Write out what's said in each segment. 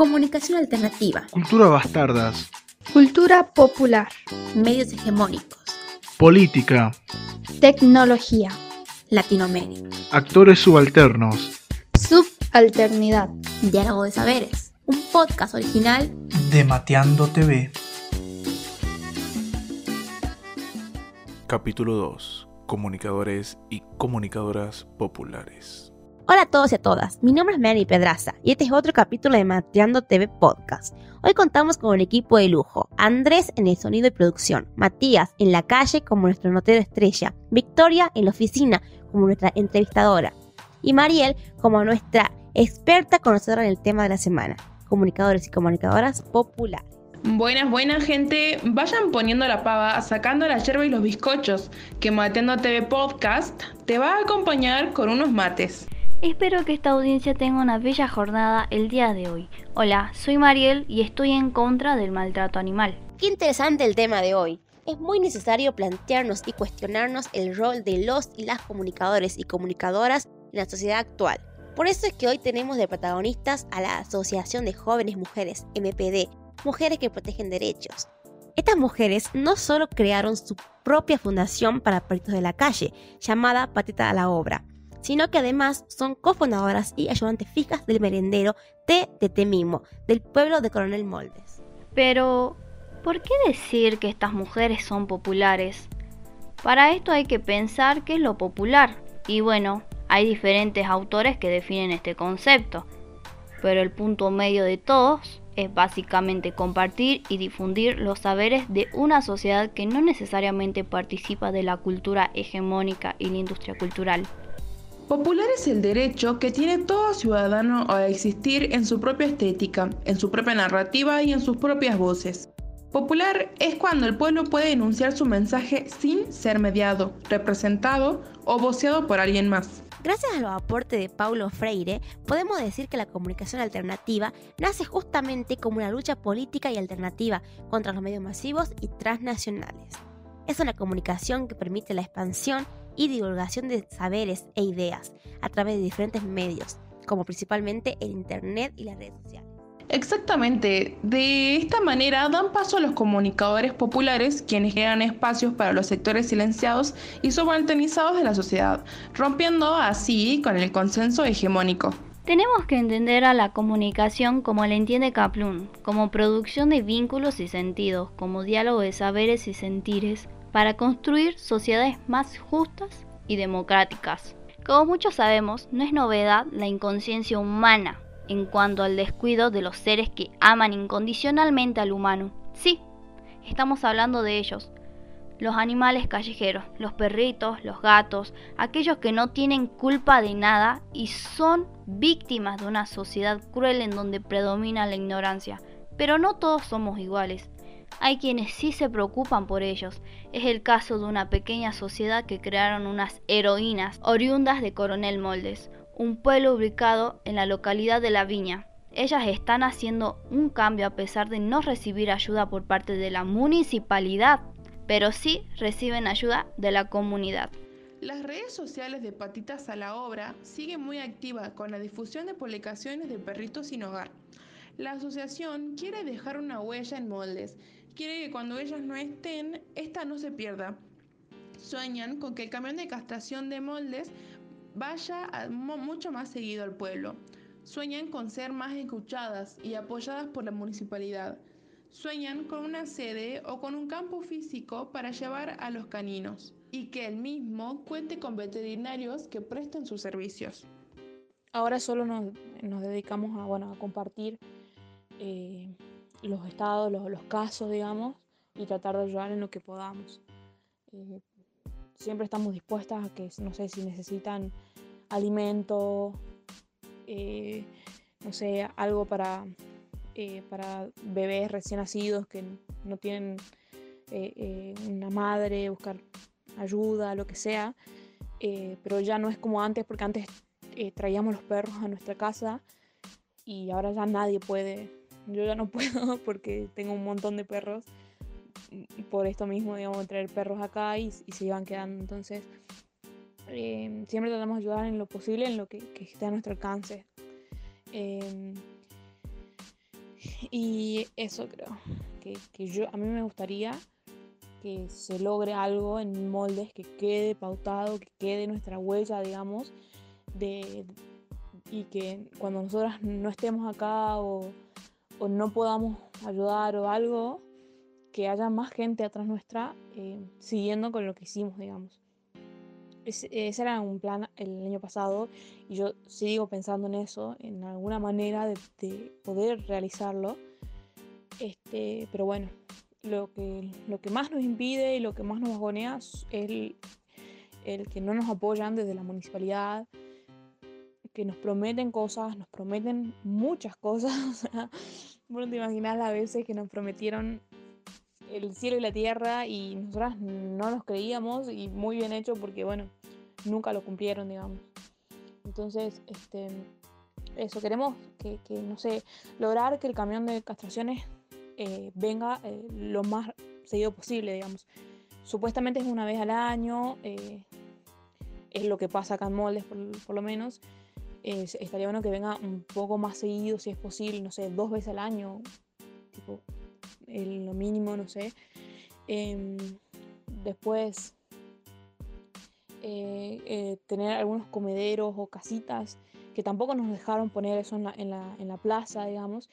Comunicación alternativa. Cultura bastardas. Cultura popular. Medios hegemónicos. Política. Tecnología. Latinoamérica. Actores subalternos. Subalternidad. Diálogo de Saberes. Un podcast original de Mateando TV. Capítulo 2. Comunicadores y comunicadoras populares. Hola a todos y a todas, mi nombre es Mary Pedraza y este es otro capítulo de Mateando TV Podcast. Hoy contamos con un equipo de lujo, Andrés en el sonido y producción, Matías en la calle como nuestro notero estrella, Victoria en la oficina como nuestra entrevistadora y Mariel como nuestra experta conocedora en el tema de la semana, comunicadores y comunicadoras populares. Buenas, buenas gente, vayan poniendo la pava, sacando la yerba y los bizcochos, que Mateando TV Podcast te va a acompañar con unos mates. Espero que esta audiencia tenga una bella jornada el día de hoy. Hola, soy Mariel y estoy en contra del maltrato animal. Qué interesante el tema de hoy. Es muy necesario plantearnos y cuestionarnos el rol de los y las comunicadores y comunicadoras en la sociedad actual. Por eso es que hoy tenemos de protagonistas a la Asociación de Jóvenes Mujeres, MPD, Mujeres que Protegen Derechos. Estas mujeres no solo crearon su propia fundación para perritos de la calle, llamada Patita a la Obra, sino que además son cofundadoras y ayudantes fijas del merendero T de Temimo, del pueblo de Coronel Moldes. Pero, ¿por qué decir que estas mujeres son populares? Para esto hay que pensar qué es lo popular, y bueno, hay diferentes autores que definen este concepto, pero el punto medio de todos es básicamente compartir y difundir los saberes de una sociedad que no necesariamente participa de la cultura hegemónica y la industria cultural. Popular es el derecho que tiene todo ciudadano a existir en su propia estética, en su propia narrativa y en sus propias voces. Popular es cuando el pueblo puede enunciar su mensaje sin ser mediado, representado o voceado por alguien más. Gracias a los aportes de Paulo Freire, podemos decir que la comunicación alternativa nace justamente como una lucha política y alternativa contra los medios masivos y transnacionales. Es una comunicación que permite la expansión y divulgación de saberes e ideas a través de diferentes medios, como principalmente el Internet y las redes sociales. Exactamente, de esta manera dan paso a los comunicadores populares, quienes crean espacios para los sectores silenciados y subalternizados de la sociedad, rompiendo así con el consenso hegemónico. Tenemos que entender a la comunicación como la entiende Kaplun, como producción de vínculos y sentidos, como diálogo de saberes y sentires, para construir sociedades más justas y democráticas. Como muchos sabemos, no es novedad la inconsciencia humana en cuanto al descuido de los seres que aman incondicionalmente al humano. Sí, estamos hablando de ellos, los animales callejeros, los perritos, los gatos, aquellos que no tienen culpa de nada y son víctimas de una sociedad cruel en donde predomina la ignorancia. Pero no todos somos iguales. Hay quienes sí se preocupan por ellos. Es el caso de una pequeña sociedad que crearon unas heroínas oriundas de Coronel Moldes, un pueblo ubicado en la localidad de La Viña. Ellas están haciendo un cambio a pesar de no recibir ayuda por parte de la municipalidad, pero sí reciben ayuda de la comunidad. Las redes sociales de Patitas a la Obra siguen muy activas con la difusión de publicaciones de perritos sin hogar. La asociación quiere dejar una huella en moldes quiere que cuando ellas no estén, esta no se pierda. Sueñan con que el camión de castración de moldes vaya mucho más seguido al pueblo. Sueñan con ser más escuchadas y apoyadas por la municipalidad. Sueñan con una sede o con un campo físico para llevar a los caninos y que el mismo cuente con veterinarios que presten sus servicios. Ahora solo nos, dedicamos a, bueno, a compartir eh, los estados, los, casos, digamos, y tratar de ayudar en lo que podamos. Eh, siempre estamos dispuestas a que, no sé, si necesitan alimento, eh, no sé, algo para, eh, para bebés recién nacidos que no tienen una madre, buscar ayuda, lo que sea. pero ya no es como antes, porque antes traíamos los perros a nuestra casa y ahora ya nadie puede yo ya no puedo porque tengo un montón de perros. Por esto mismo, digamos, traer perros acá y, se iban quedando. Entonces, em, siempre tratamos de ayudar en lo posible, en lo que, esté a nuestro alcance. Em, Y eso creo, que, que yo, a mí me gustaría que se logre algo en moldes, que quede pautado, que quede nuestra huella, digamos, de, y que cuando nosotras no estemos acá o, o no podamos ayudar o algo, que haya más gente atrás nuestra eh, siguiendo con lo que hicimos, digamos. ese era un plan el año pasado y yo sigo pensando en eso, en alguna manera de, de poder realizarlo. Este, pero bueno, lo que, lo que más nos impide y lo que más nos agonea es el, el que no nos apoyan desde la municipalidad, que nos prometen cosas, nos prometen muchas cosas. bueno, te imaginas las veces que nos prometieron el cielo y la tierra y nosotras no nos creíamos y muy bien hecho porque, bueno, nunca lo cumplieron, digamos. Entonces, este, eso, queremos que, que no sé, lograr que el camión de castraciones eh, venga eh, lo más seguido posible, digamos. Supuestamente es una vez al año, eh, es lo que pasa acá en Moldes por, lo menos. Estaría bueno que venga un poco más seguido, si es posible, no sé, dos veces al año, tipo, lo mínimo, no sé. Em, después, tener algunos comederos o casitas que tampoco nos dejaron poner eso en la, en la, plaza, digamos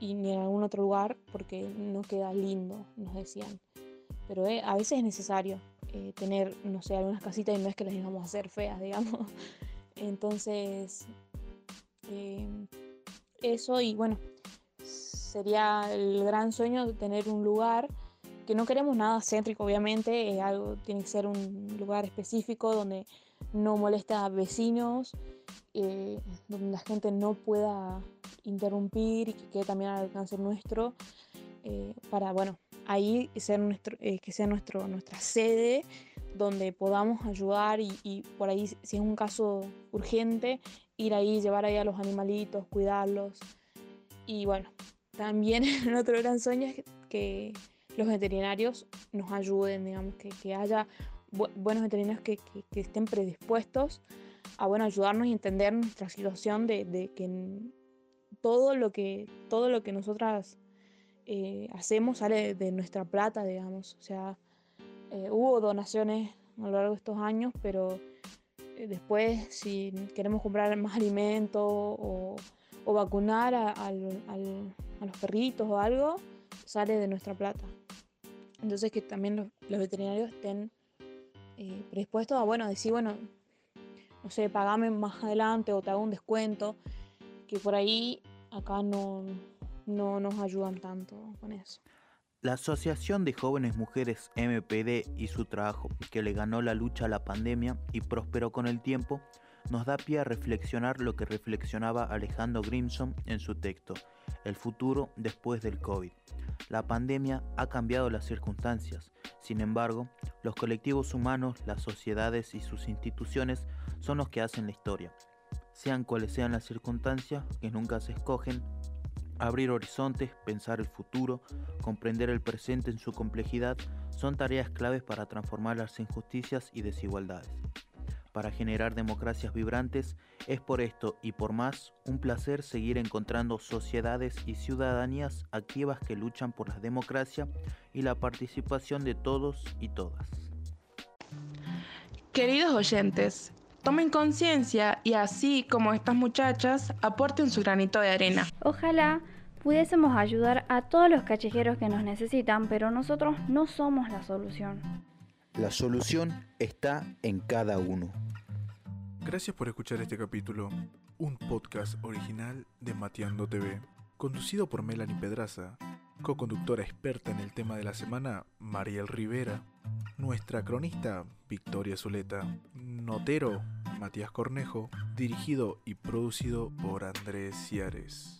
y ni en algún otro lugar porque no queda lindo, nos decían. Pero eh, a veces es necesario eh, tener, no sé, algunas casitas y no es que las íbamos a hacer feas, digamos. Entonces, em, eso y bueno, sería el gran sueño de tener un lugar que no queremos nada céntrico, obviamente, algo, tiene que ser un lugar específico donde no moleste a vecinos, eh, donde la gente no pueda interrumpir y que quede también al alcance nuestro, eh, para, bueno, ahí ser nuestro, eh, que sea nuestro, nuestra sede donde podamos ayudar y, por ahí, si es un caso urgente, ir ahí, llevar ahí a los animalitos, cuidarlos. Y bueno, también otro gran sueño es que los veterinarios nos ayuden, digamos, que, que haya buenos veterinarios que, que, estén predispuestos a bueno, ayudarnos y entender nuestra situación de, de que todo lo que, todo lo que nosotras eh, hacemos sale de, nuestra plata, digamos. O sea, eh, hubo donaciones a lo largo de estos años, pero eh, después si queremos comprar más alimento o, vacunar a, los perritos o algo, sale de nuestra plata. Entonces que también los, veterinarios estén predispuestos a, bueno, decir, bueno, no sé, pagame más adelante o te hago un descuento que por ahí acá no, no nos ayudan tanto con eso. La Asociación de Jóvenes Mujeres MPD y su trabajo, que le ganó la lucha a la pandemia y prosperó con el tiempo, nos da pie a reflexionar lo que reflexionaba Alejandro Grimson en su texto, El futuro después del COVID. La pandemia ha cambiado las circunstancias, sin embargo, los colectivos humanos, las sociedades y sus instituciones son los que hacen la historia sean cuales sean las circunstancias que nunca se escogen, abrir horizontes, pensar el futuro, comprender el presente en su complejidad, son tareas claves para transformar las injusticias y desigualdades. Para generar democracias vibrantes, es por esto y por más un placer seguir encontrando sociedades y ciudadanías activas que luchan por la democracia y la participación de todos y todas. Queridos oyentes, tomen conciencia y así como estas muchachas aporten su granito de arena. Ojalá pudiésemos ayudar a todos los callejeros que nos necesitan, pero nosotros no somos la solución. La solución está en cada uno. Gracias por escuchar este capítulo, un podcast original de Mateando TV, conducido por Melanie Pedraza, co-conductora experta en el tema de la semana, Mariel Rivera, nuestra cronista, Victoria Zuleta, notero, Matías Cornejo, dirigido y producido por Andrés Ciares.